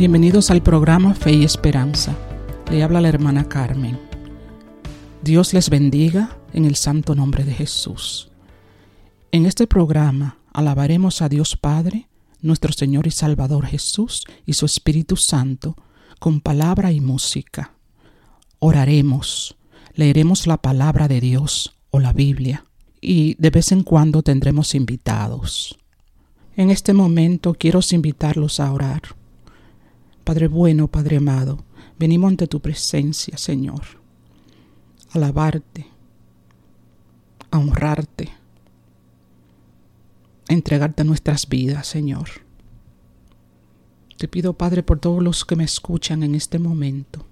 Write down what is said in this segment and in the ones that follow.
Bienvenidos al programa Fe y Esperanza. Le habla la hermana Carmen. Dios les bendiga en el santo nombre de Jesús. En este programa alabaremos a Dios Padre, nuestro Señor y Salvador Jesús y su Espíritu Santo con palabra y música. Oraremos, leeremos la palabra de Dios o la Biblia y de vez en cuando tendremos invitados. En este momento quiero invitarlos a orar. Padre bueno, Padre amado, venimos ante tu presencia, Señor, a alabarte, a honrarte, a entregarte nuestras vidas, Señor. Te pido, Padre, por todos los que me escuchan en este momento,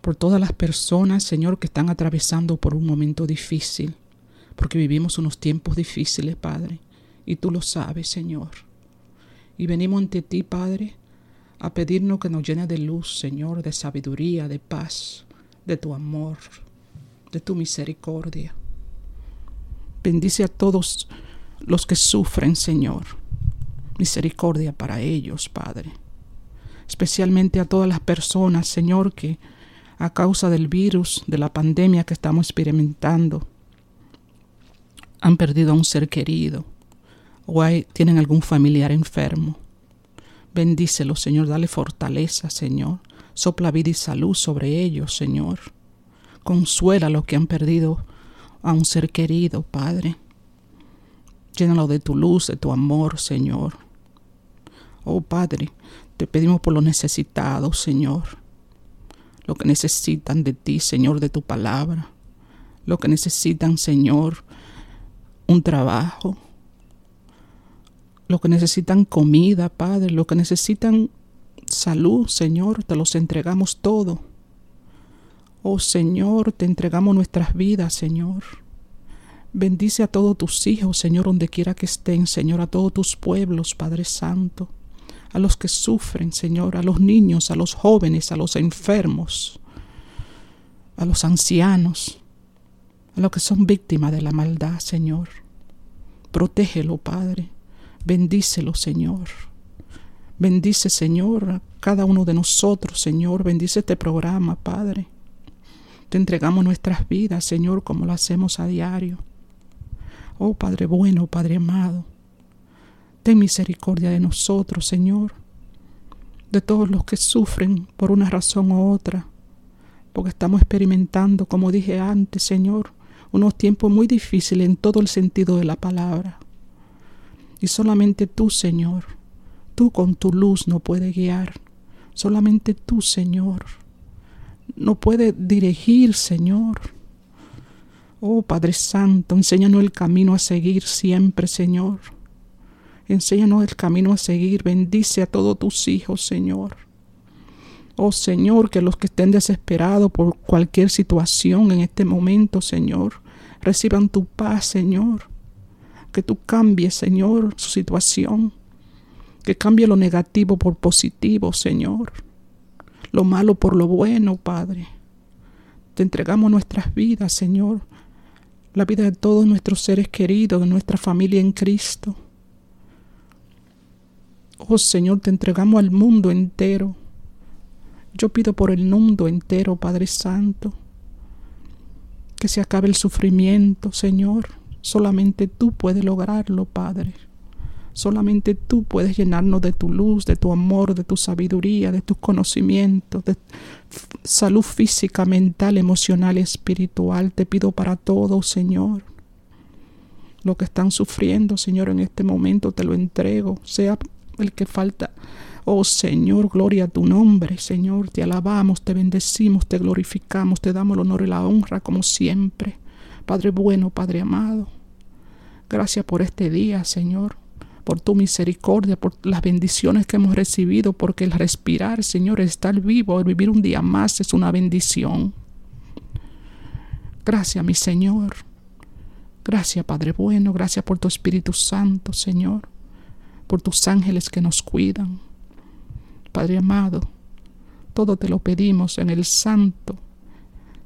por todas las personas, Señor, que están atravesando por un momento difícil, porque vivimos unos tiempos difíciles, Padre, y tú lo sabes, Señor. Y venimos ante ti, Padre, a pedirnos que nos llene de luz, Señor, de sabiduría, de paz, de tu amor, de tu misericordia. Bendice a todos los que sufren, Señor. Misericordia para ellos, Padre. Especialmente a todas las personas, Señor, que a causa del virus, de la pandemia que estamos experimentando, han perdido a un ser querido o tienen algún familiar enfermo. Bendícelo, Señor, dale fortaleza, Señor. Sopla vida y salud sobre ellos, Señor. Consuela a los que han perdido a un ser querido, Padre. Llénalo de tu luz, de tu amor, Señor. Oh Padre, te pedimos por los necesitados, Señor. Lo que necesitan de ti, Señor, de tu palabra. Lo que necesitan, Señor, un trabajo, lo que necesitan comida, Padre, lo que necesitan salud, Señor, te los entregamos todo. Oh Señor, te entregamos nuestras vidas, Señor. Bendice a todos tus hijos, Señor, donde quiera que estén, Señor, a todos tus pueblos, Padre Santo, a los que sufren, Señor, a los niños, a los jóvenes, a los enfermos, a los ancianos, a los que son víctimas de la maldad, Señor. Protégelo, Padre. Bendícelo, Señor. Bendice, Señor, a cada uno de nosotros, Señor. Bendice este programa, Padre. Te entregamos nuestras vidas, Señor, como lo hacemos a diario. Oh Padre bueno, Padre amado, ten misericordia de nosotros, Señor, de todos los que sufren por una razón u otra, porque estamos experimentando, como dije antes, Señor, unos tiempos muy difíciles en todo el sentido de la palabra. Y solamente tú, Señor, tú con tu luz no puedes guiar. Solamente tú, Señor, no puedes dirigir, Señor. Oh Padre Santo, enséñanos el camino a seguir siempre, Señor. Enséñanos el camino a seguir. Bendice a todos tus hijos, Señor. Oh Señor, que los que estén desesperados por cualquier situación en este momento, Señor, reciban tu paz, Señor que tú cambies, Señor, su situación. Que cambie lo negativo por positivo, Señor. Lo malo por lo bueno, Padre. Te entregamos nuestras vidas, Señor. La vida de todos nuestros seres queridos, de nuestra familia en Cristo. Oh Señor, te entregamos al mundo entero. Yo pido por el mundo entero, Padre Santo, que se acabe el sufrimiento, Señor Solamente tú puedes lograrlo, Padre. Solamente tú puedes llenarnos de tu luz, de tu amor, de tu sabiduría, de tus conocimientos, de salud física, mental, emocional espiritual. Te pido para todos, Señor. Lo que están sufriendo, Señor, en este momento te lo entrego, sea el que falta. Oh Señor, gloria a tu nombre, Señor, te alabamos, te bendecimos, te glorificamos, te damos el honor y la honra como siempre. Padre bueno, Padre amado, gracias por este día, Señor por tu misericordia, por las bendiciones que hemos recibido, porque el respirar, Señor, estar vivo, el vivir un día más es una bendición. Gracias, mi Señor. Gracias, Padre bueno, gracias por tu Espíritu Santo, Señor, por tus ángeles que nos cuidan. Padre amado, todo te lo pedimos en el santo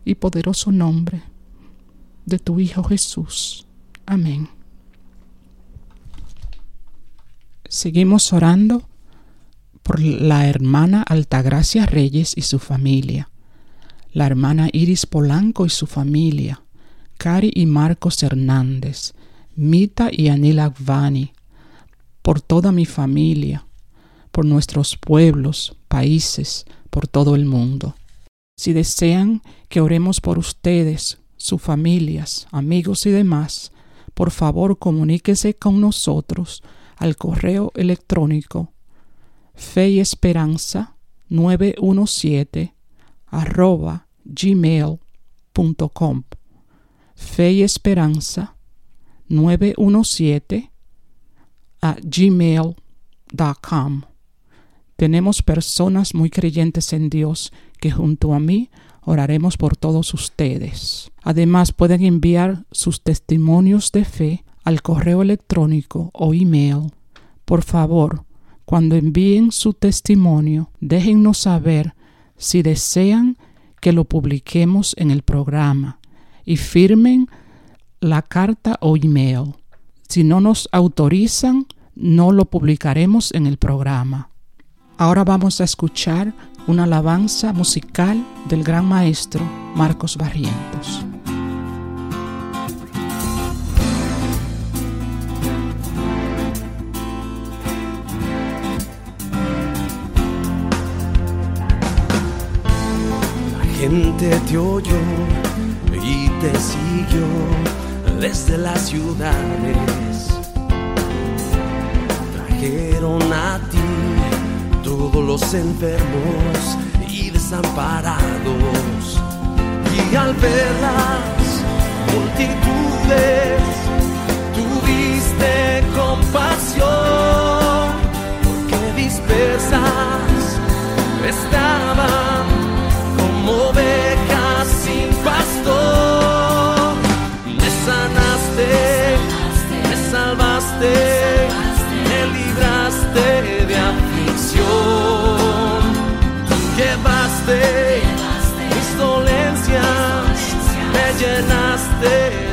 y poderoso nombre de tu Hijo Jesús. Amén. Seguimos orando por la hermana Altagracia Reyes y su familia, la hermana Iris Polanco y su familia, Cari y Marcos Hernández, Mita y Anil Agvani, por toda mi familia, por nuestros pueblos, países, por todo el mundo. Si desean que oremos por ustedes, sus familias, amigos y demás, por favor comuníquese con nosotros al correo electrónico fe y esperanza 917 arroba gmail.com fe y esperanza 917 a gmail.com tenemos personas muy creyentes en Dios que junto a mí oraremos por todos ustedes. Además pueden enviar sus testimonios de fe al correo electrónico o email. Por favor, cuando envíen su testimonio, déjennos saber si desean que lo publiquemos en el programa y firmen la carta o email. Si no nos autorizan, no lo publicaremos en el programa. Ahora vamos a escuchar una alabanza musical del gran maestro Marcos Barrientos. gente te oyó y te siguió desde las ciudades. Trajeron a ti los enfermos y desamparados. Y al ver las multitudes, tuviste compasión, porque dispersas estaban como ovejas sin pastor. Me sanaste, me salvaste, me libraste dolencias, me llenaste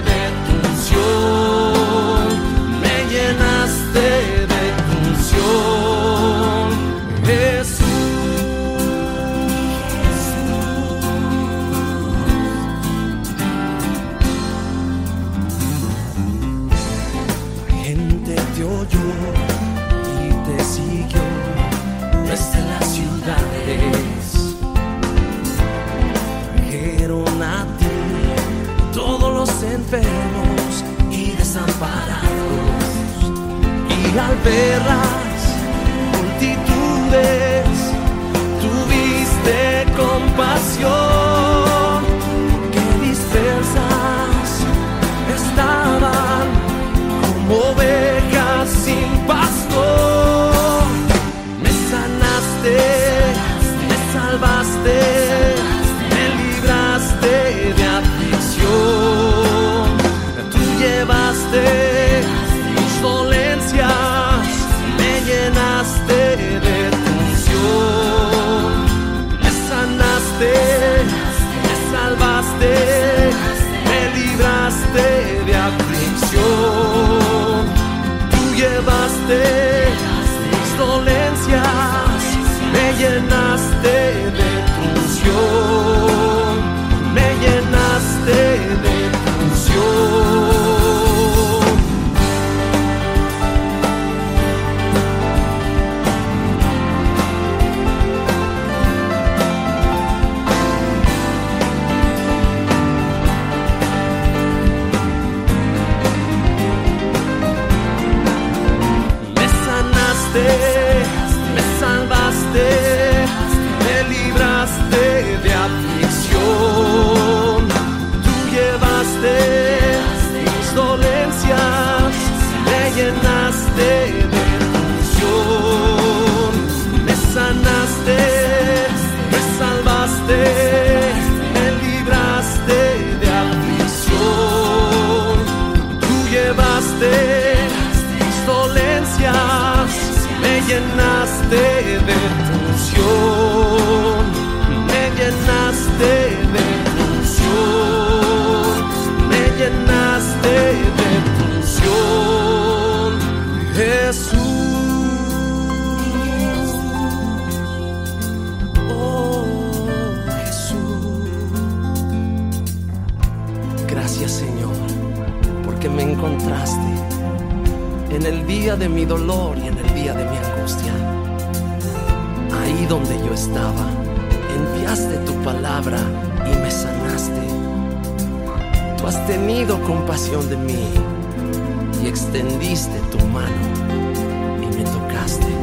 en el día de mi dolor y en el día de mi angustia. Ahí donde yo estaba, enviaste tu palabra y me sanaste. Tú has tenido compasión de mí y extendiste tu mano y me tocaste.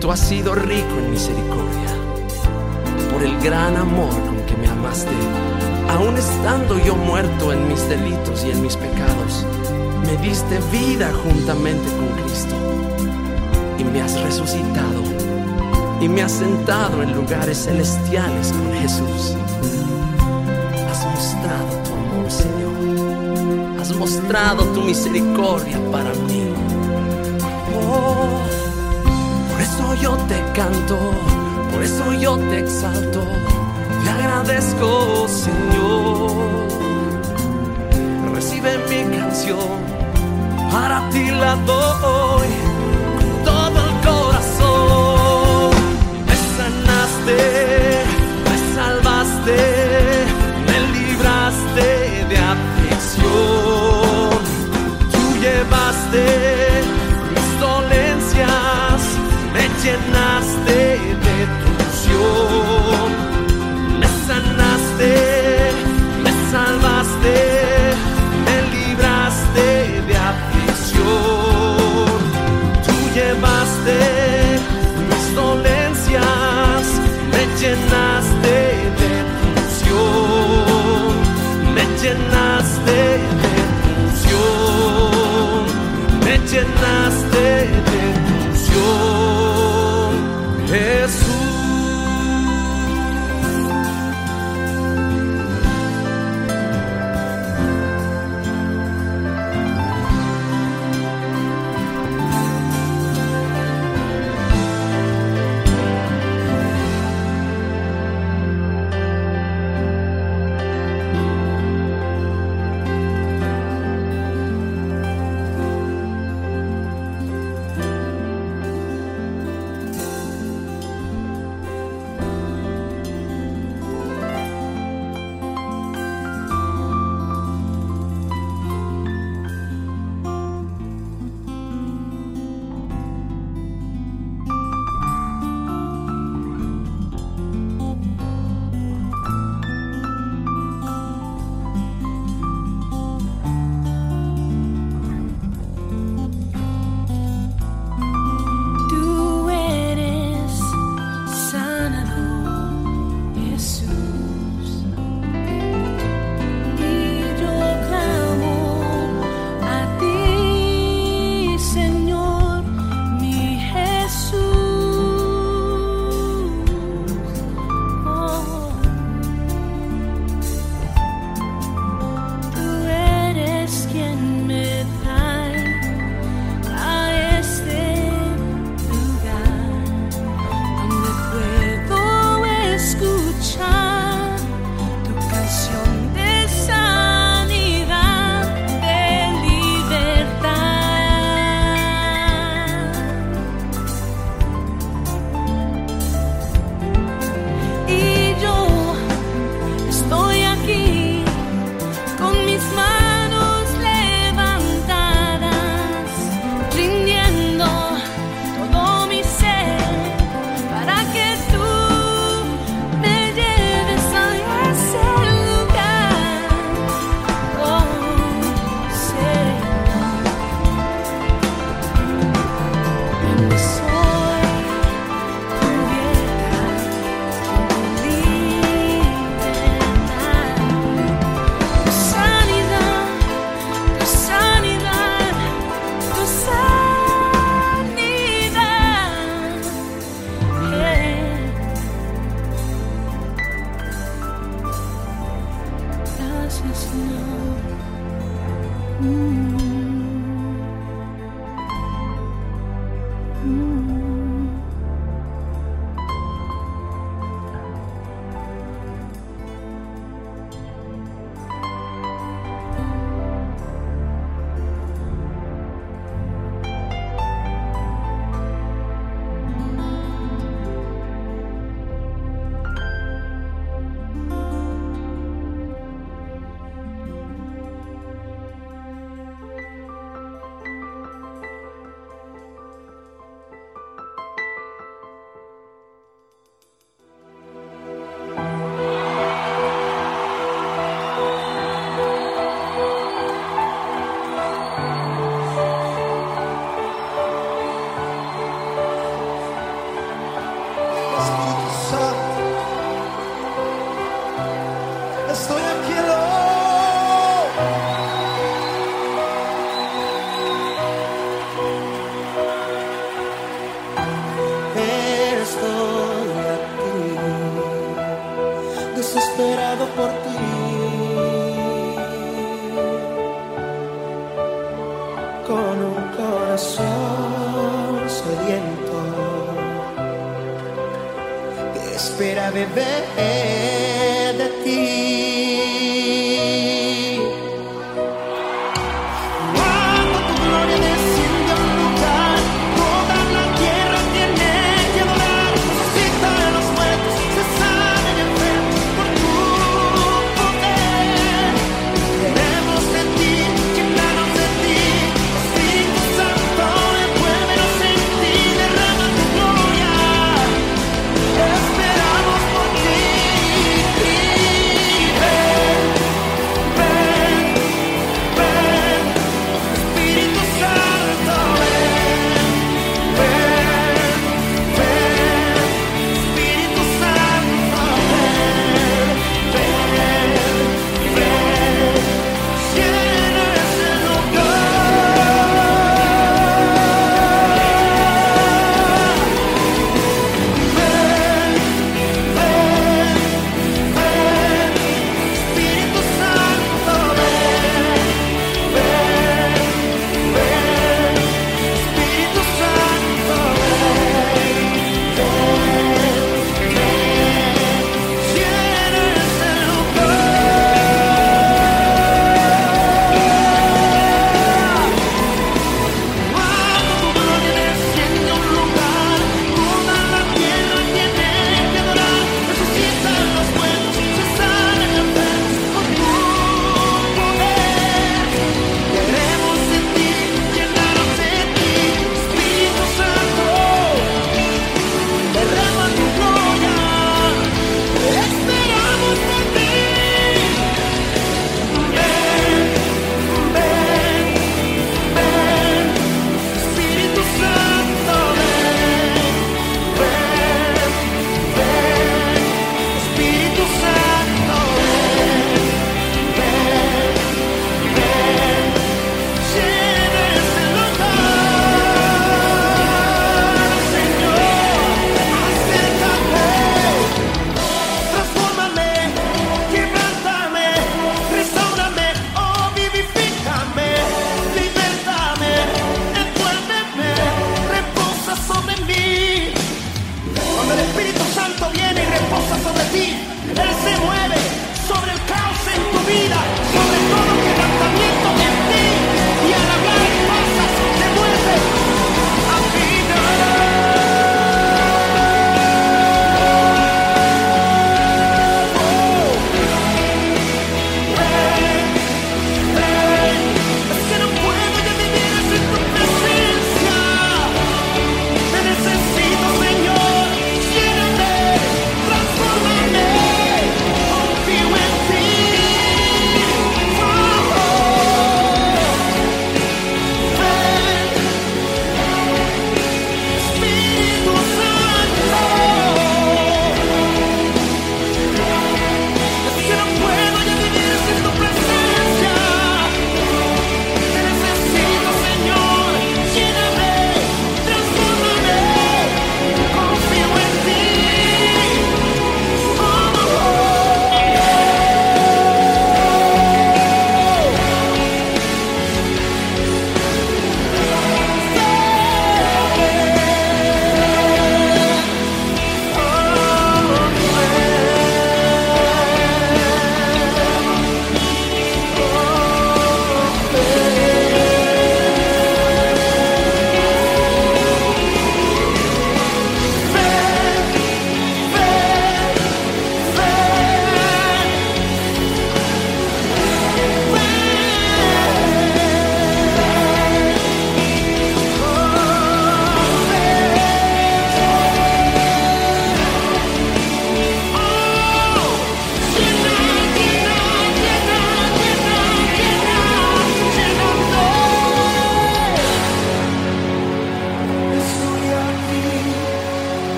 Tú has sido rico en misericordia por el gran amor con que me amaste. Aun estando yo muerto en mis delitos y en mis pecados, me diste vida juntamente con Cristo y me has resucitado y me has sentado en lugares celestiales con Jesús. Has mostrado tu amor, Señor. Has mostrado tu misericordia para mí. Oh, por eso yo te canto, por eso yo te exalto, te agradezco, Señor. Recibe mi canción, para ti la doy con todo el corazón. Me sanaste, me salvaste, me libraste de aflicción. Tú llevaste mis dolencias, me llenaste llenaste de tu unción. Me llenaste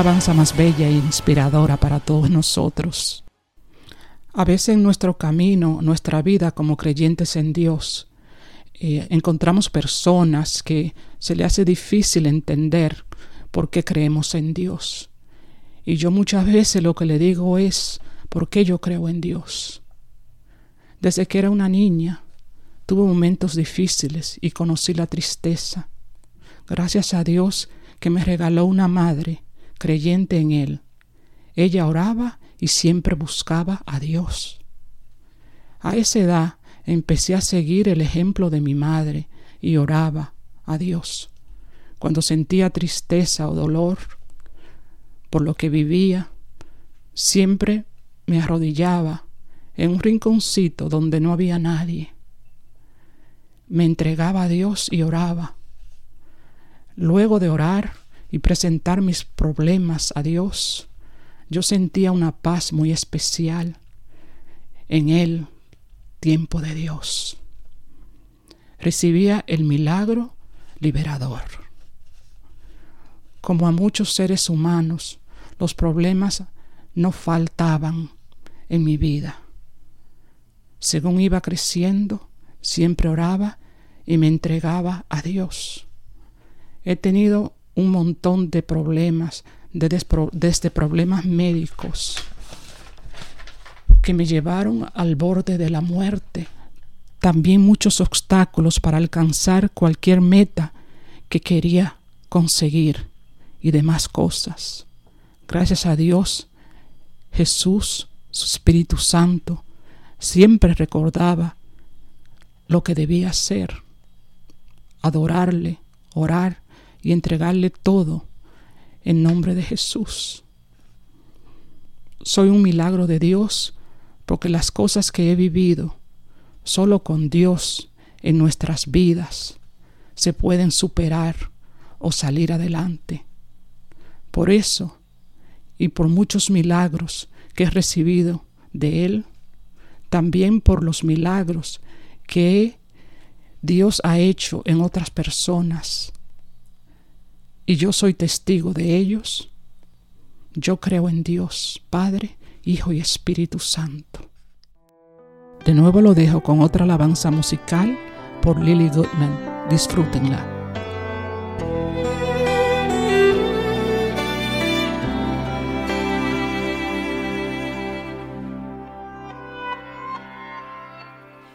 alabanza más bella e inspiradora para todos nosotros. A veces en nuestro camino, nuestra vida como creyentes en Dios, eh, encontramos personas que se le hace difícil entender por qué creemos en Dios. Y yo muchas veces lo que le digo es, ¿por qué yo creo en Dios? Desde que era una niña, tuve momentos difíciles y conocí la tristeza. Gracias a Dios que me regaló una madre creyente en Él. Ella oraba y siempre buscaba a Dios. A esa edad empecé a seguir el ejemplo de mi madre y oraba a Dios. Cuando sentía tristeza o dolor por lo que vivía, siempre me arrodillaba en un rinconcito donde no había nadie. Me entregaba a Dios y oraba. Luego de orar y presentar mis problemas a Dios, yo sentía una paz muy especial en Él, tiempo de Dios. Recibía el milagro liberador. Como a muchos seres humanos, los problemas no faltaban en mi vida. Según iba creciendo, siempre oraba y me entregaba a Dios. He tenido un montón de problemas, desde problemas médicos que me llevaron al borde de la muerte, también muchos obstáculos para alcanzar cualquier meta que quería conseguir y demás cosas. Gracias a Dios, Jesús, su Espíritu Santo, siempre recordaba lo que debía hacer, adorarle, orar y entregarle todo en nombre de Jesús. Soy un milagro de Dios porque las cosas que he vivido solo con Dios en nuestras vidas se pueden superar o salir adelante. Por eso, y por muchos milagros que he recibido de Él, también por los milagros que Dios ha hecho en otras personas, y yo soy testigo de ellos, yo creo en Dios, Padre, Hijo y Espíritu Santo. De nuevo lo dejo con otra alabanza musical por Lily Goodman. Disfrútenla.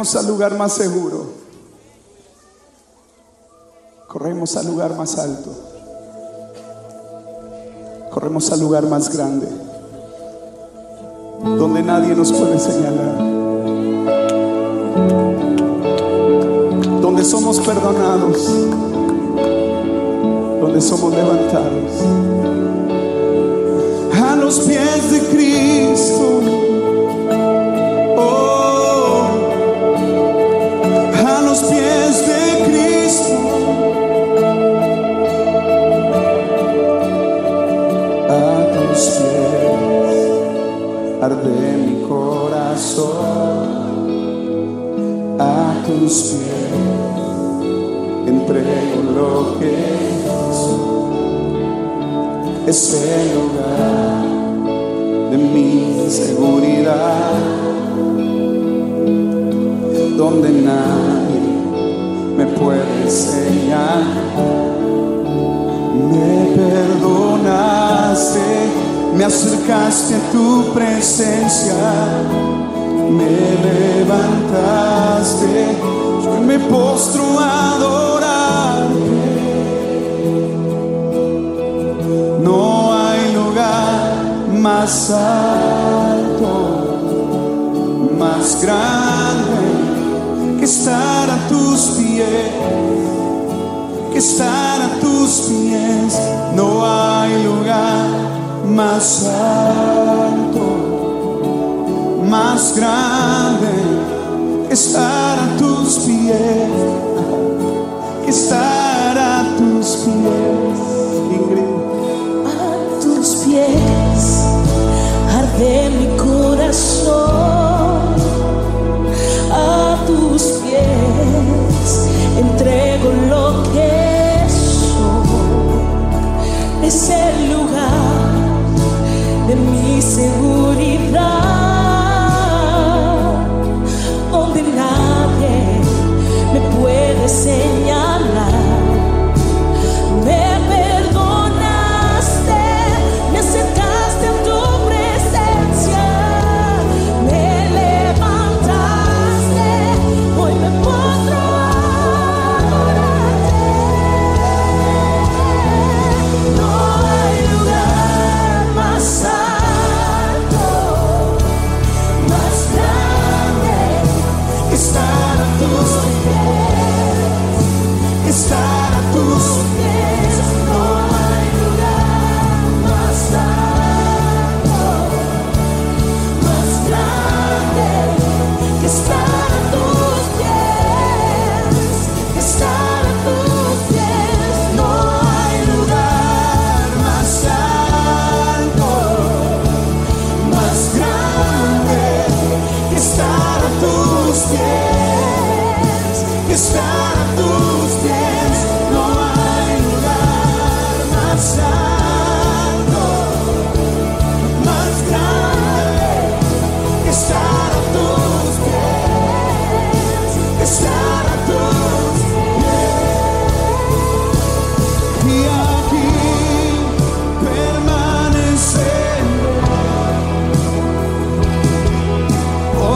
Corremos al lugar más seguro. Corremos al lugar más alto. Corremos al lugar más grande. Donde nadie nos puede señalar. Donde somos perdonados. Donde somos levantados. A los pies de Cristo. Tus pies entrego lo que. Es el lugar de mi seguridad, donde nadie me puede enseñar. Me perdonaste, me acercaste a tu presencia, me levantaste, yo me postro a adorarte. No hay lugar más alto, más grande que estar a tus pies, que estar a tus pies. No hay lugar más alto, más grande estar a tus pies, estar a tus pies. A tus pies arde mi corazón.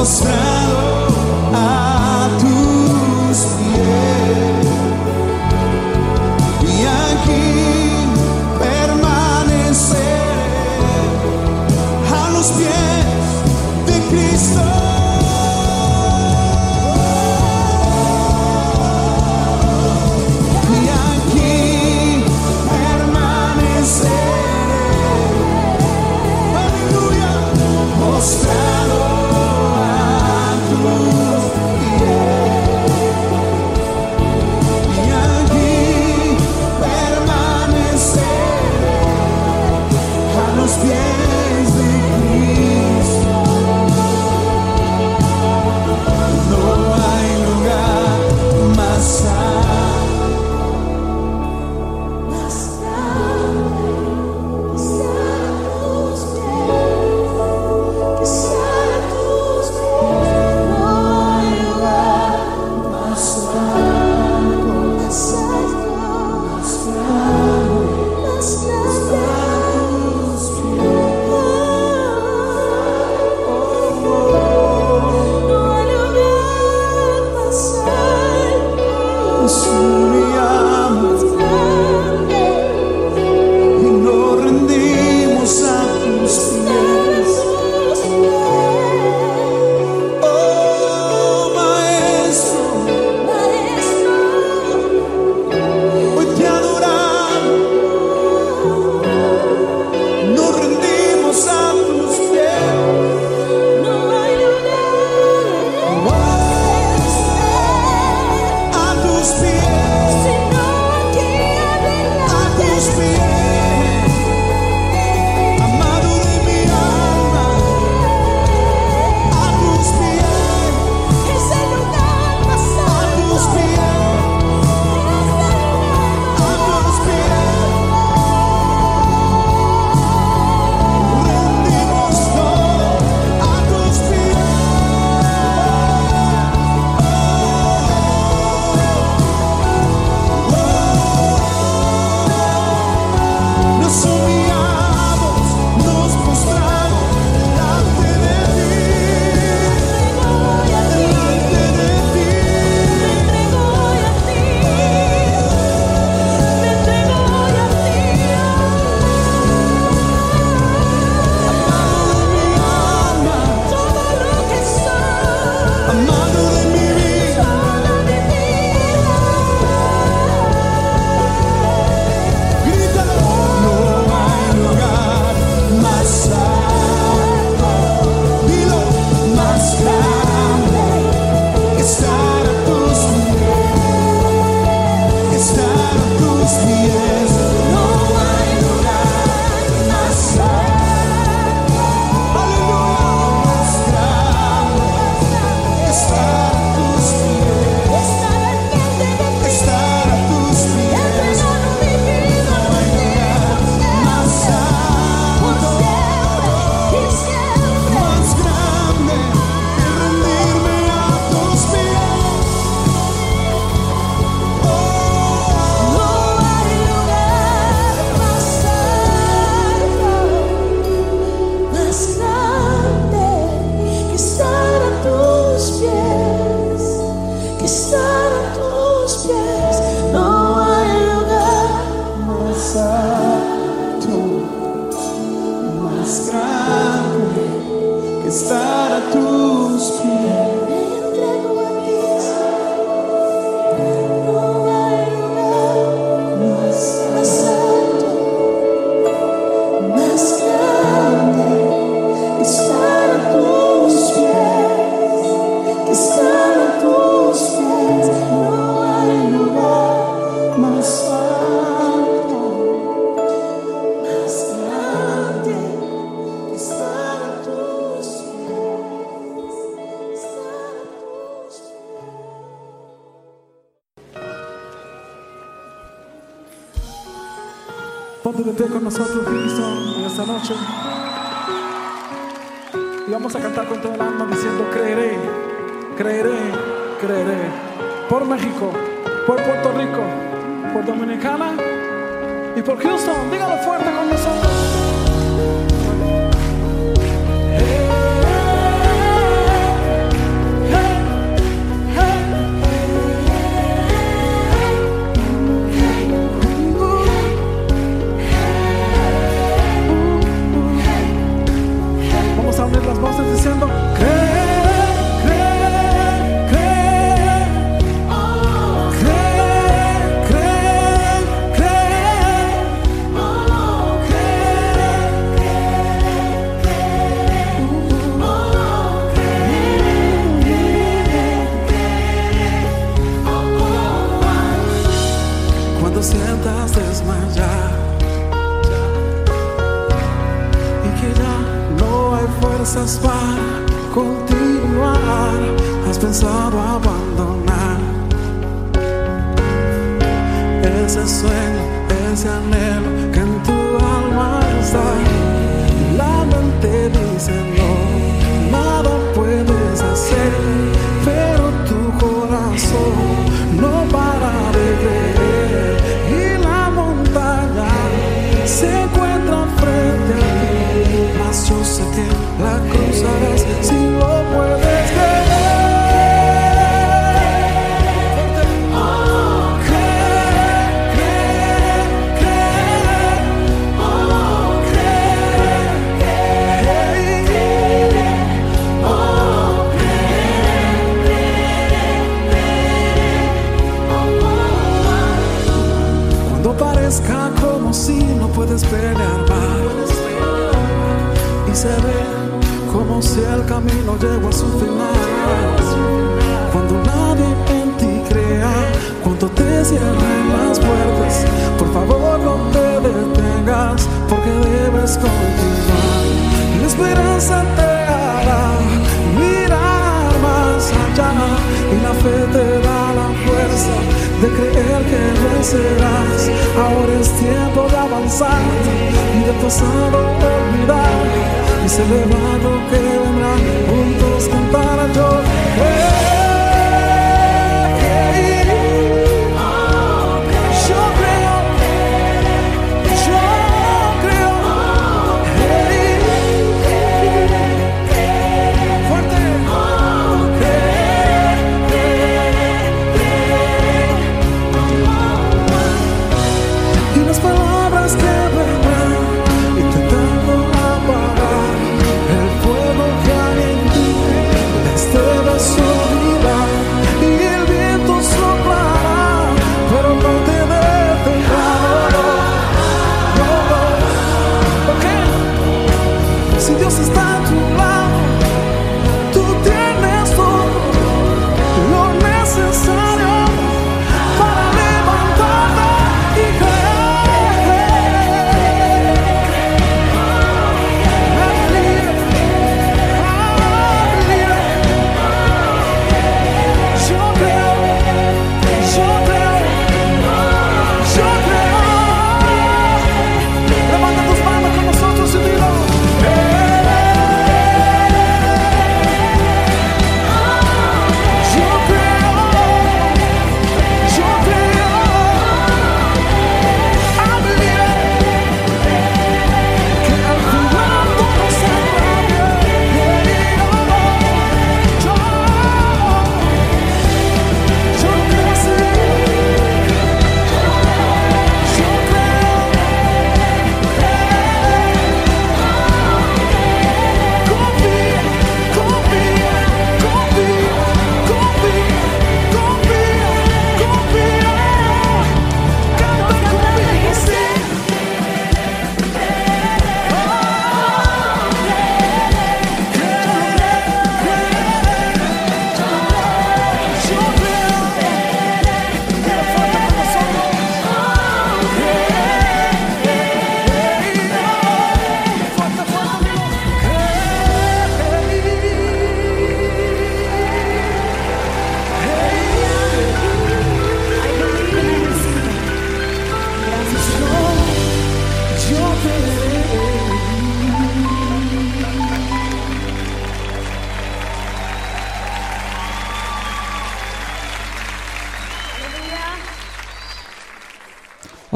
mostrar. creer que vencerás. Ahora es tiempo de avanzar y del pasado olvidar. Y se celebrando que vendrá, juntos cantarán yo. Eh.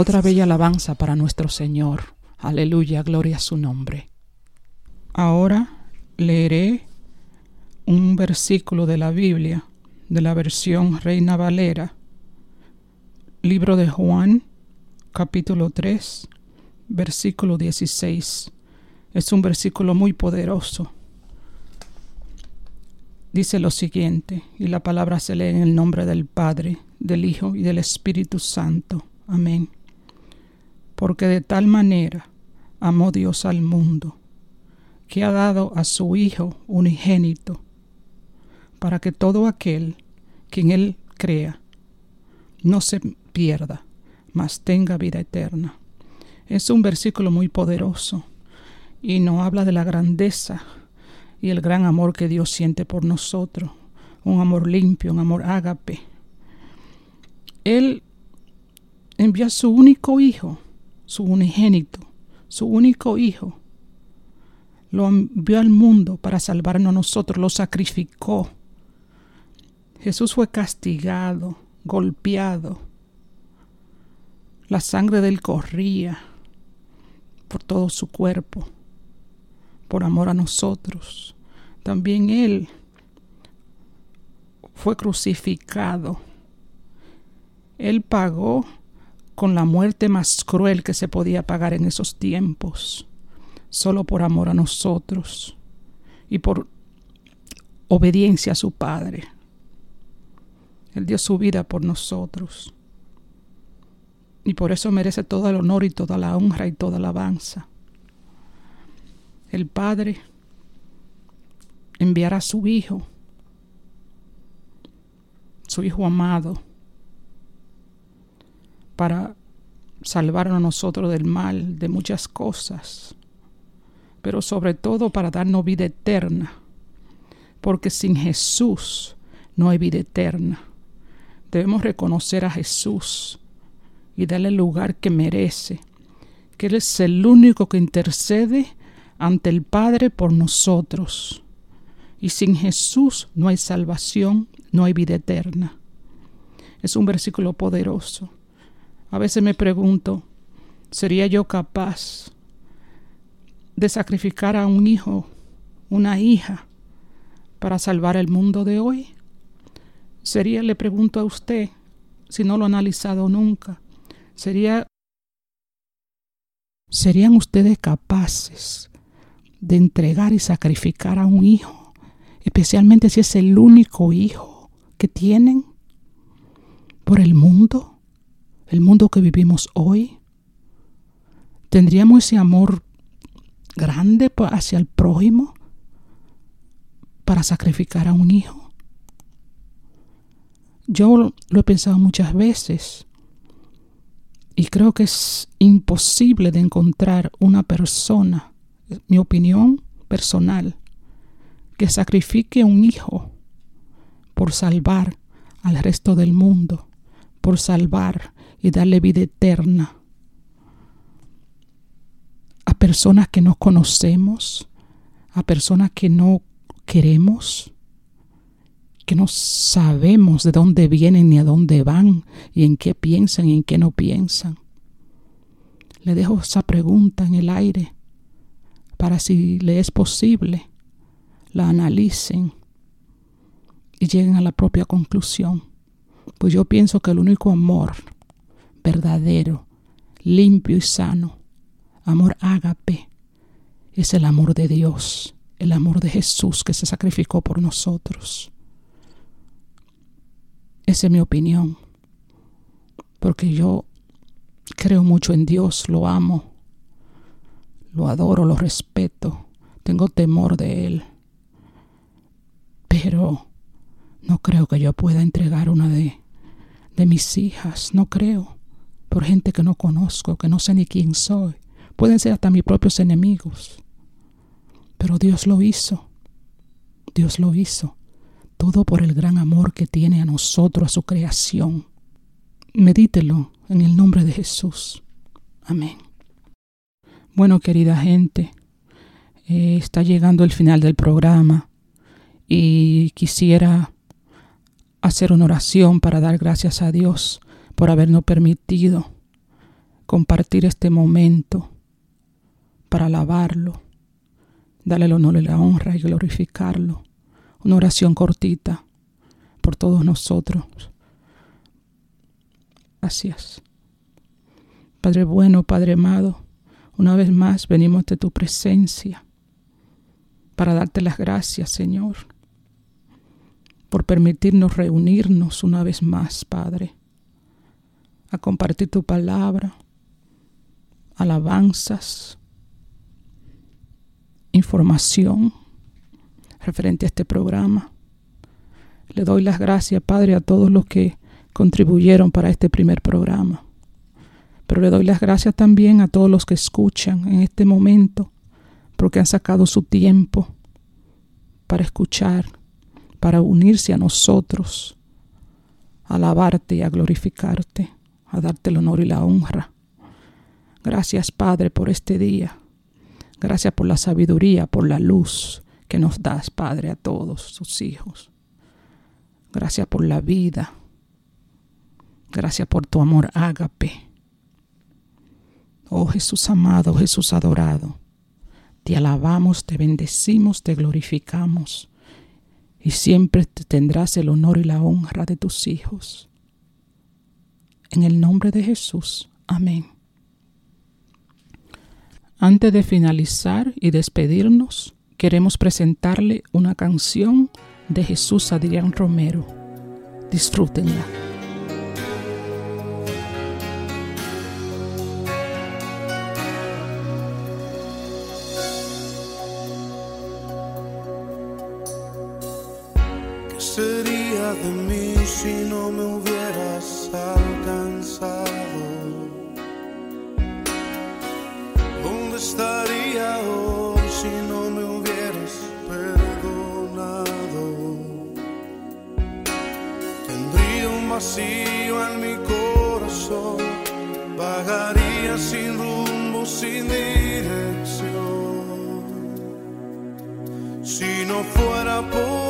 Otra bella alabanza para nuestro Señor. Aleluya, gloria a su nombre. Ahora leeré un versículo de la Biblia, de la versión Reina Valera, libro de Juan, capítulo 3, versículo 16. Es un versículo muy poderoso. Dice lo siguiente, y la palabra se lee en el nombre del Padre, del Hijo y del Espíritu Santo. Amén. Porque de tal manera amó Dios al mundo, que ha dado a su Hijo unigénito, para que todo aquel que en Él crea no se pierda, mas tenga vida eterna. Es un versículo muy poderoso y nos habla de la grandeza y el gran amor que Dios siente por nosotros, un amor limpio, un amor ágape. Él envió a su único hijo, su unigénito, su único hijo. Lo envió al mundo para salvarnos a nosotros, lo sacrificó. Jesús fue castigado, golpeado. La sangre de él corría por todo su cuerpo, por amor a nosotros. También Él fue crucificado. Él pagó con la muerte más cruel que se podía pagar en esos tiempos, solo por amor a nosotros y por obediencia a su Padre. Él dio su vida por nosotros y por eso merece todo el honor y toda la honra y toda la alabanza. El Padre enviará a su Hijo, su Hijo amado, para salvarnos a nosotros del mal, de muchas cosas, pero sobre todo para darnos vida eterna, porque sin Jesús no hay vida eterna. Debemos reconocer a Jesús y darle el lugar que merece, que Él es el único que intercede ante el Padre por nosotros. Y sin Jesús no hay salvación, no hay vida eterna. Es un versículo poderoso. A veces me pregunto, ¿sería yo capaz de sacrificar a un hijo, una hija, para salvar el mundo de hoy? Sería, le pregunto a usted, si no lo ha analizado nunca, sería ¿Serían ustedes capaces de entregar y sacrificar a un hijo, especialmente si es el único hijo que tienen por el mundo, el mundo que vivimos hoy? ¿Tendríamos ese amor grande hacia el prójimo para sacrificar a un hijo? Yo lo he pensado muchas veces y creo que es imposible de encontrar una persona, mi opinión personal, que sacrifique un hijo por salvar al resto del mundo, por salvar y darle vida eterna a personas que no conocemos, a personas que no queremos, que no sabemos de dónde vienen ni a dónde van y en qué piensan y en qué no piensan. Le dejo esa pregunta en el aire para si le es posible, la analicen y lleguen a la propia conclusión. Pues yo pienso que el único amor verdadero, limpio y sano, amor ágape, es el amor de Dios, el amor de Jesús que se sacrificó por nosotros. Esa es mi opinión. Porque yo creo mucho en Dios, lo amo, lo adoro, lo respeto, tengo temor de Él. Pero no creo que yo pueda entregar una de, de mis hijas, no creo, por gente que no conozco, que no sé ni quién soy. Pueden ser hasta mis propios enemigos. Pero Dios lo hizo. Dios lo hizo todo por el gran amor que tiene a nosotros, a su creación. Medítelo en el nombre de Jesús. Amén. Bueno, querida gente, eh, está llegando el final del programa y quisiera hacer una oración para dar gracias a Dios por habernos permitido compartir este momento para alabarlo, darle el honor y la honra y glorificarlo. Una oración cortita por todos nosotros. Gracias. Padre bueno, Padre amado, una vez más venimos de tu presencia para darte las gracias, Señor, por permitirnos reunirnos una vez más, Padre, a compartir tu palabra, alabanzas, información referente a este programa. Le doy las gracias, Padre, a todos los que contribuyeron para este primer programa. Pero le doy las gracias también a todos los que escuchan en este momento, porque han sacado su tiempo para escuchar, para unirse a nosotros, alabarte y a glorificarte, a darte el honor y la honra. Gracias, Padre, por este día. Gracias por la sabiduría, por la luz que nos das, Padre, a todos tus hijos. Gracias por la vida. Gracias por tu amor ágape. Oh Jesús amado, Jesús adorado, te alabamos, te bendecimos, te glorificamos y siempre te tendrás el honor y la honra de tus hijos. En el nombre de Jesús. Amén. Antes de finalizar y despedirnos, queremos presentarle una canción de Jesús Adrián Romero. Disfrútenla. ¿Qué sería de mí si no me hubieras? Vacío en mi corazón, vagaría sin rumbo, sin dirección. Si no fuera por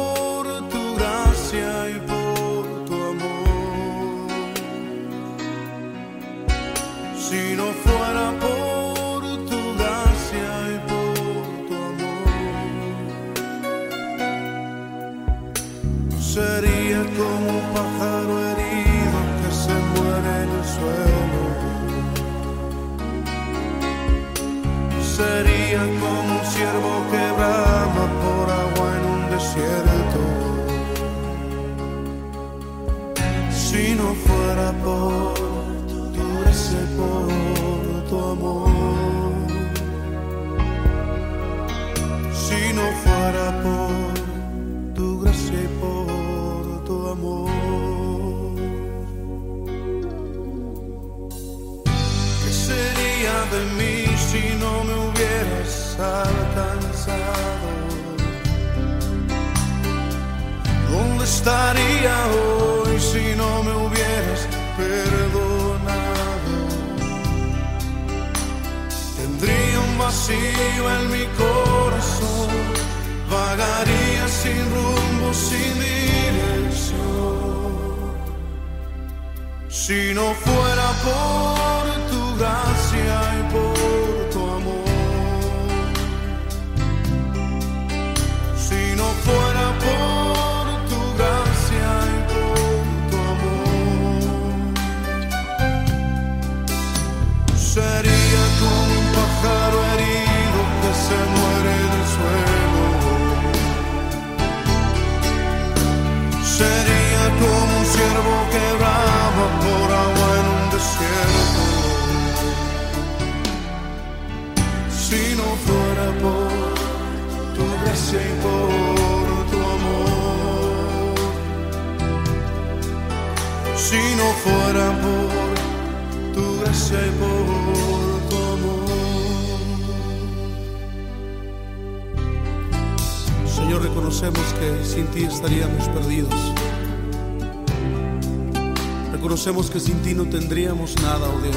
sería como un pájaro herido que se muere del suelo. Sería como un ciervo que brama por agua en un desierto. Si no fuera por tu gracia y por tu amor. Si no fuera por reconocemos que sin ti estaríamos perdidos. Reconocemos que sin ti no tendríamos nada, oh Dios.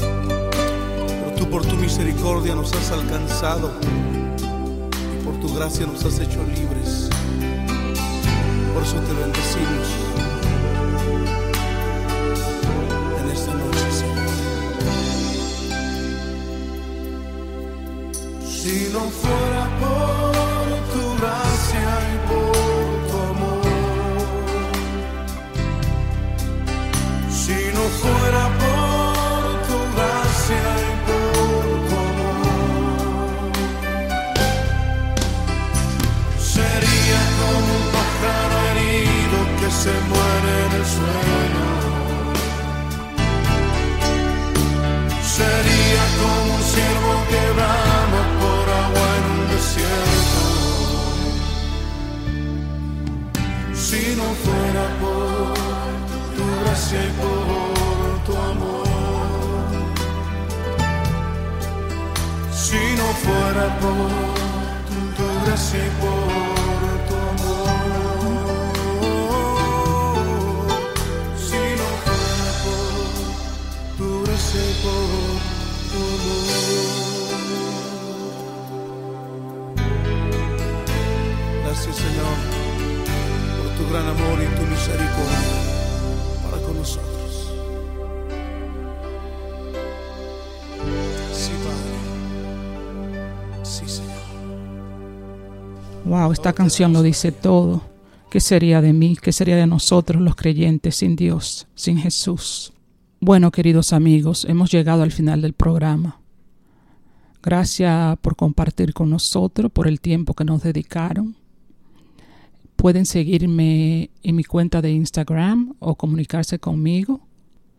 Pero tú por tu misericordia nos has alcanzado y por tu gracia nos has hecho libres. Por eso te bendecimos. en esta noche. si no fuera siervo que brama por agua en un desierto. Si no fuera por tu gracia y por tu amor. Si no fuera por tu gracia y por por tu gran amor y tu misericordia para con nosotros. Sí, Padre. Sí, Señor. Wow, esta canción lo dice todo. ¿Qué sería de mí? ¿Qué sería de nosotros los creyentes sin Dios, sin Jesús? Bueno, queridos amigos, hemos llegado al final del programa. Gracias por compartir con nosotros, por el tiempo que nos dedicaron. Pueden seguirme en mi cuenta de Instagram o comunicarse conmigo.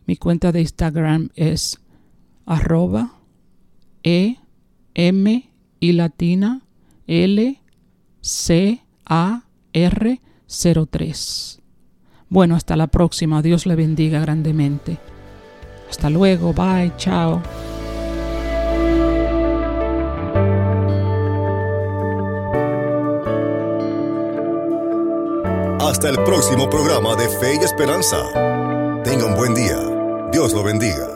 Mi cuenta de Instagram es arroba e m y latina l c a r 03. Bueno, hasta la próxima. Dios le bendiga grandemente. Hasta luego. Bye. Chao. Hasta el próximo programa de Fe y Esperanza. Tenga un buen día. Dios lo bendiga.